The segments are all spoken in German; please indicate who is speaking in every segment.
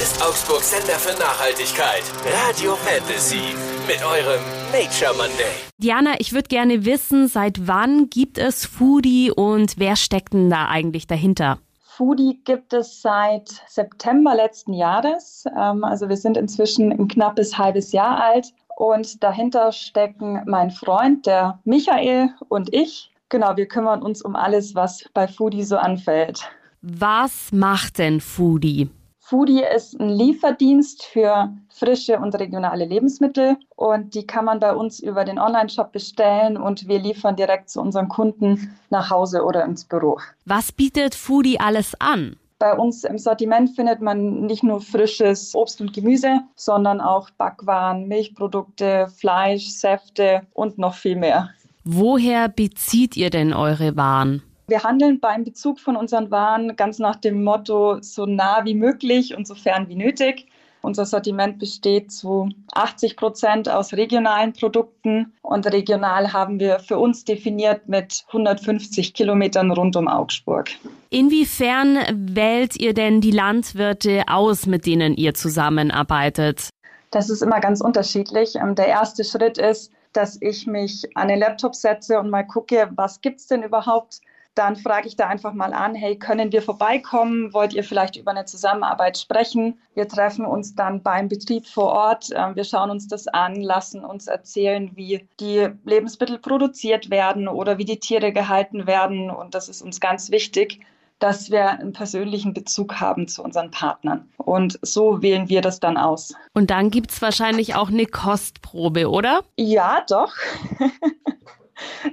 Speaker 1: ist Augsburg Sender für Nachhaltigkeit. Radio Fantasy mit eurem Nature Monday.
Speaker 2: Diana, ich würde gerne wissen, seit wann gibt es Foodie und wer steckt denn da eigentlich dahinter?
Speaker 3: Foodie gibt es seit September letzten Jahres. Ähm, also wir sind inzwischen ein knappes halbes Jahr alt und dahinter stecken mein Freund, der Michael und ich. Genau, wir kümmern uns um alles, was bei Foodie so anfällt.
Speaker 2: Was macht denn Foodie?
Speaker 3: Foodie ist ein Lieferdienst für frische und regionale Lebensmittel und die kann man bei uns über den Online-Shop bestellen und wir liefern direkt zu unseren Kunden nach Hause oder ins Büro.
Speaker 2: Was bietet Foodie alles an?
Speaker 3: Bei uns im Sortiment findet man nicht nur frisches Obst und Gemüse, sondern auch Backwaren, Milchprodukte, Fleisch, Säfte und noch viel mehr.
Speaker 2: Woher bezieht ihr denn eure Waren?
Speaker 3: Wir handeln beim Bezug von unseren Waren ganz nach dem Motto so nah wie möglich und so fern wie nötig. Unser Sortiment besteht zu 80 Prozent aus regionalen Produkten und regional haben wir für uns definiert mit 150 Kilometern rund um Augsburg.
Speaker 2: Inwiefern wählt ihr denn die Landwirte aus, mit denen ihr zusammenarbeitet?
Speaker 3: Das ist immer ganz unterschiedlich. Ähm, der erste Schritt ist, dass ich mich an den Laptop setze und mal gucke, was gibt es denn überhaupt dann frage ich da einfach mal an, hey, können wir vorbeikommen? Wollt ihr vielleicht über eine Zusammenarbeit sprechen? Wir treffen uns dann beim Betrieb vor Ort. Ähm, wir schauen uns das an, lassen uns erzählen, wie die Lebensmittel produziert werden oder wie die Tiere gehalten werden. Und das ist uns ganz wichtig, dass wir einen persönlichen Bezug haben zu unseren Partnern. Und so wählen wir das dann aus.
Speaker 2: Und dann gibt es wahrscheinlich auch eine Kostprobe, oder?
Speaker 3: Ja, doch.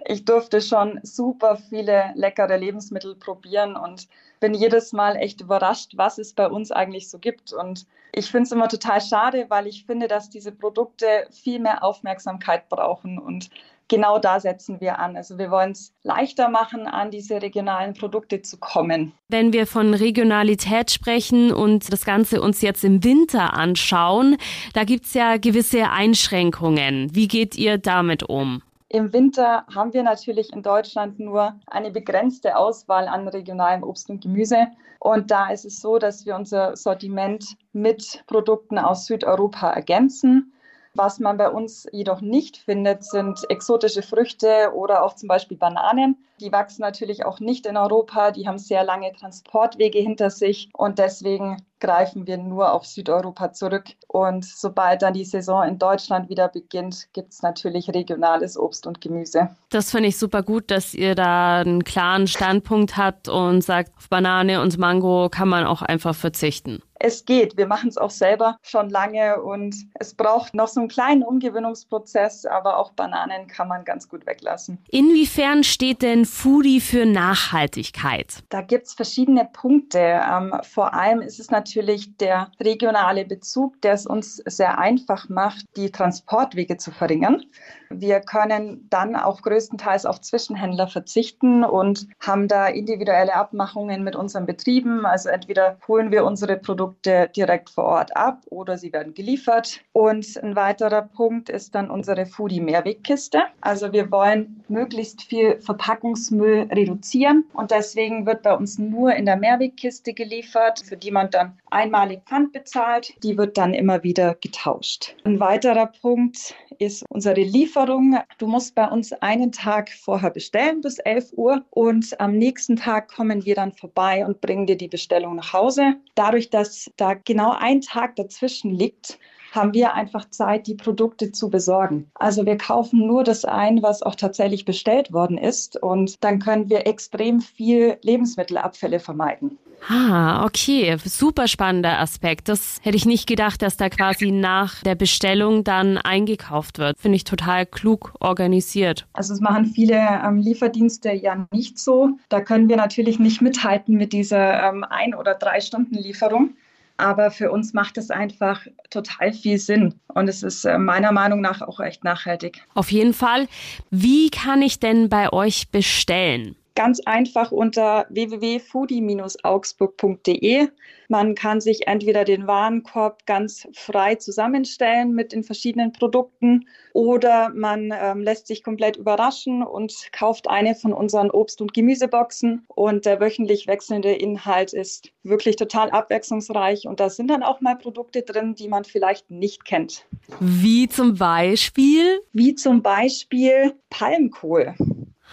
Speaker 3: ich durfte schon super viele leckere Lebensmittel probieren und bin jedes Mal echt überrascht, was es bei uns eigentlich so gibt. Und ich finde es immer total schade, weil ich finde, dass diese Produkte viel mehr Aufmerksamkeit brauchen und genau da setzen wir an. Also wir wollen es leichter machen, an diese regionalen Produkte zu kommen.
Speaker 2: Wenn wir von Regionalität sprechen und das Ganze uns jetzt im Winter anschauen, da gibt es ja gewisse Einschränkungen. Wie geht ihr damit um?
Speaker 3: Im Winter haben wir natürlich in Deutschland nur eine begrenzte Auswahl an regionalem Obst und Gemüse. Und da ist es so, dass wir unser Sortiment mit Produkten aus Südeuropa ergänzen. Was man bei uns jedoch nicht findet, sind exotische Früchte oder auch zum Beispiel Bananen. Die wachsen natürlich auch nicht in Europa, die haben sehr lange Transportwege hinter sich und deswegen greifen wir nur auf Südeuropa zurück. Und sobald dann die Saison in Deutschland wieder beginnt, gibt es natürlich regionales Obst und Gemüse.
Speaker 2: Das finde ich super gut, dass ihr da einen klaren Standpunkt habt und sagt, auf Banane und Mango kann man auch einfach verzichten
Speaker 3: es geht. Wir machen es auch selber schon lange und es braucht noch so einen kleinen Umgewöhnungsprozess, aber auch Bananen kann man ganz gut weglassen.
Speaker 2: Inwiefern steht denn Foodie für Nachhaltigkeit?
Speaker 3: Da gibt es verschiedene Punkte. Ähm, vor allem ist es natürlich der regionale Bezug, der es uns sehr einfach macht, die Transportwege zu verringern. Wir können dann auch größtenteils auf Zwischenhändler verzichten und haben da individuelle Abmachungen mit unseren Betrieben. Also entweder holen wir unsere Produkte direkt vor Ort ab oder sie werden geliefert. Und ein weiterer Punkt ist dann unsere Foodie-Mehrwegkiste. Also wir wollen möglichst viel Verpackungsmüll reduzieren und deswegen wird bei uns nur in der Mehrwegkiste geliefert, für die man dann einmalig Pfand bezahlt. Die wird dann immer wieder getauscht. Ein weiterer Punkt ist unsere Lieferung. Du musst bei uns einen Tag vorher bestellen bis 11 Uhr und am nächsten Tag kommen wir dann vorbei und bringen dir die Bestellung nach Hause. Dadurch, dass da genau ein Tag dazwischen liegt, haben wir einfach Zeit, die Produkte zu besorgen. Also wir kaufen nur das ein, was auch tatsächlich bestellt worden ist und dann können wir extrem viel Lebensmittelabfälle vermeiden.
Speaker 2: Ah, okay. Super spannender Aspekt. Das hätte ich nicht gedacht, dass da quasi nach der Bestellung dann eingekauft wird. Finde ich total klug organisiert.
Speaker 3: Also es machen viele ähm, Lieferdienste ja nicht so. Da können wir natürlich nicht mithalten mit dieser ähm, ein- oder drei Stunden Lieferung. Aber für uns macht es einfach total viel Sinn. Und es ist äh, meiner Meinung nach auch echt nachhaltig.
Speaker 2: Auf jeden Fall. Wie kann ich denn bei euch bestellen?
Speaker 3: Ganz einfach unter www.foodie-augsburg.de. Man kann sich entweder den Warenkorb ganz frei zusammenstellen mit den verschiedenen Produkten oder man ähm, lässt sich komplett überraschen und kauft eine von unseren Obst- und Gemüseboxen. Und der wöchentlich wechselnde Inhalt ist wirklich total abwechslungsreich und da sind dann auch mal Produkte drin, die man vielleicht nicht kennt.
Speaker 2: Wie zum Beispiel?
Speaker 3: Wie zum Beispiel Palmkohl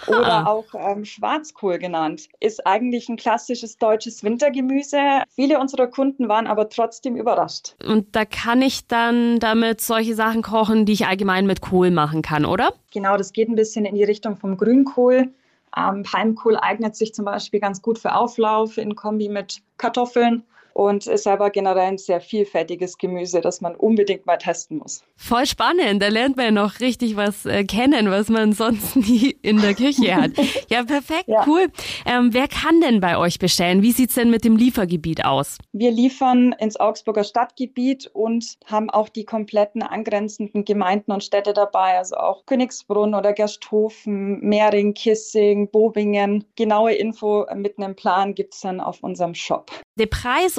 Speaker 3: oder auch ähm, Schwarzkohl genannt, ist eigentlich ein klassisches deutsches Wintergemüse. Viele unserer Kunden waren aber trotzdem überrascht.
Speaker 2: Und da kann ich dann damit solche Sachen kochen, die ich allgemein mit Kohl machen kann, oder?
Speaker 3: Genau, das geht ein bisschen in die Richtung vom Grünkohl. Ähm, Palmkohl eignet sich zum Beispiel ganz gut für Auflauf in Kombi mit Kartoffeln und ist aber generell ein sehr vielfältiges Gemüse, das man unbedingt mal testen muss.
Speaker 2: Voll spannend, da lernt man ja noch richtig was äh, kennen, was man sonst nie in der Küche hat. Ja, perfekt, ja. cool. Ähm, wer kann denn bei euch bestellen? Wie sieht's denn mit dem Liefergebiet aus?
Speaker 3: Wir liefern ins Augsburger Stadtgebiet und haben auch die kompletten angrenzenden Gemeinden und Städte dabei, also auch Königsbrunn oder Gersthofen, Mehring, Kissing, Bobingen. Genaue Info mit einem Plan gibt's dann auf unserem Shop.
Speaker 2: Der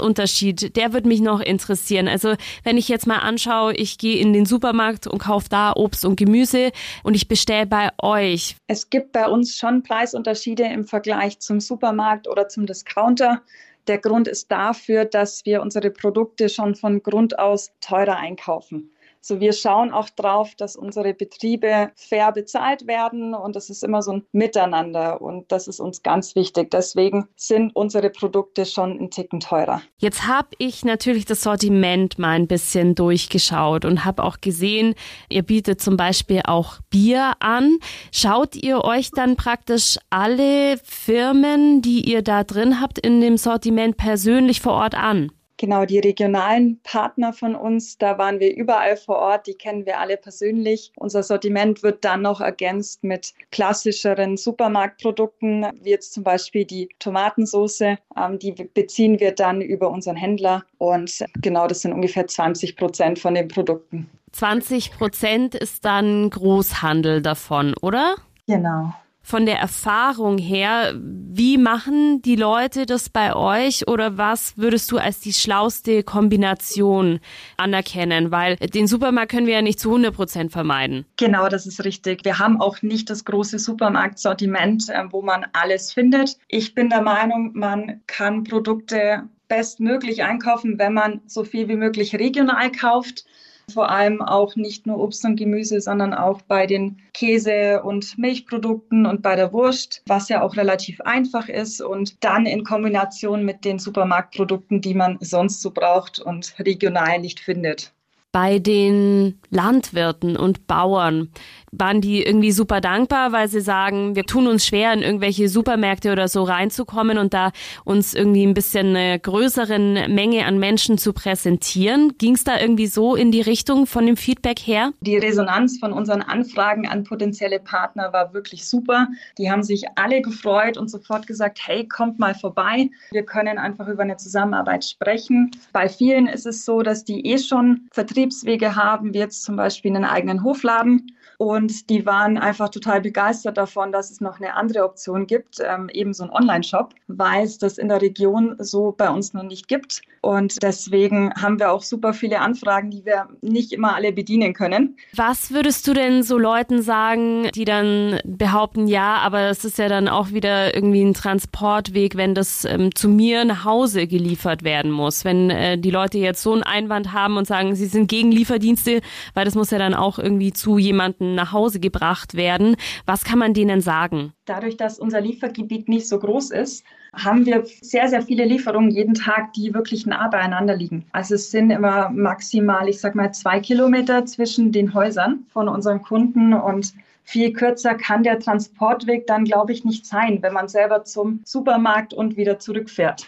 Speaker 2: Preisunterschied, der würde mich noch interessieren. Also wenn ich jetzt mal anschaue, ich gehe in den Supermarkt und kaufe da Obst und Gemüse und ich bestelle bei euch.
Speaker 3: Es gibt bei uns schon Preisunterschiede im Vergleich zum Supermarkt oder zum Discounter. Der Grund ist dafür, dass wir unsere Produkte schon von Grund aus teurer einkaufen. So, wir schauen auch drauf, dass unsere Betriebe fair bezahlt werden und das ist immer so ein Miteinander und das ist uns ganz wichtig. Deswegen sind unsere Produkte schon ein Ticken teurer.
Speaker 2: Jetzt habe ich natürlich das Sortiment mal ein bisschen durchgeschaut und habe auch gesehen, ihr bietet zum Beispiel auch Bier an. Schaut ihr euch dann praktisch alle Firmen, die ihr da drin habt, in dem Sortiment persönlich vor Ort an?
Speaker 3: Genau, die regionalen Partner von uns, da waren wir überall vor Ort, die kennen wir alle persönlich. Unser Sortiment wird dann noch ergänzt mit klassischeren Supermarktprodukten, wie jetzt zum Beispiel die Tomatensauce. Ähm, die beziehen wir dann über unseren Händler und genau das sind ungefähr 20 Prozent von den Produkten.
Speaker 2: 20 Prozent ist dann Großhandel davon, oder?
Speaker 3: Genau
Speaker 2: von der Erfahrung her, wie machen die Leute das bei euch oder was würdest du als die schlauste Kombination anerkennen? Weil den Supermarkt können wir ja nicht zu 100 Prozent vermeiden.
Speaker 3: Genau, das ist richtig. Wir haben auch nicht das große Supermarktsortiment, äh, wo man alles findet. Ich bin der Meinung, man kann Produkte bestmöglich einkaufen, wenn man so viel wie möglich regional kauft vor allem auch nicht nur Obst und Gemüse, sondern auch bei den Käse- und Milchprodukten und bei der Wurst, was ja auch relativ einfach ist und dann in Kombination mit den Supermarktprodukten, die man sonst so braucht und regional nicht findet
Speaker 2: bei den Landwirten und Bauern waren die irgendwie super dankbar, weil sie sagen, wir tun uns schwer, in irgendwelche Supermärkte oder so reinzukommen und da uns irgendwie ein bisschen eine größeren Menge an Menschen zu präsentieren. Ging es da irgendwie so in die Richtung von dem Feedback her?
Speaker 3: Die Resonanz von unseren Anfragen an potenzielle Partner war wirklich super. Die haben sich alle gefreut und sofort gesagt, hey, kommt mal vorbei. Wir können einfach über eine Zusammenarbeit sprechen. Bei vielen ist es so, dass die eh schon Vertriebswege haben, wie jetzt zum Beispiel einen eigenen Hofladen und die waren einfach total begeistert davon, dass es noch eine andere Option gibt, ähm, eben so ein Online-Shop, weil es das in der Region so bei uns noch nicht gibt. Und deswegen haben wir auch super viele Anfragen, die wir nicht immer alle bedienen können.
Speaker 2: Was würdest du denn so Leuten sagen, die dann behaupten, ja, aber es ist ja dann auch wieder irgendwie ein Transportweg, wenn das ähm, zu mir nach Hause geliefert werden muss? Wenn äh, die Leute jetzt so einen Einwand haben und sagen, sie sind gegen Lieferdienste, weil das muss ja dann auch irgendwie zu jemandem Patienten nach Hause gebracht werden. Was kann man denen sagen?
Speaker 3: Dadurch, dass unser Liefergebiet nicht so groß ist, haben wir sehr, sehr viele Lieferungen jeden Tag, die wirklich nah beieinander liegen. Also es sind immer maximal, ich sag mal, zwei Kilometer zwischen den Häusern von unseren Kunden und viel kürzer kann der Transportweg dann, glaube ich, nicht sein, wenn man selber zum Supermarkt und wieder zurückfährt.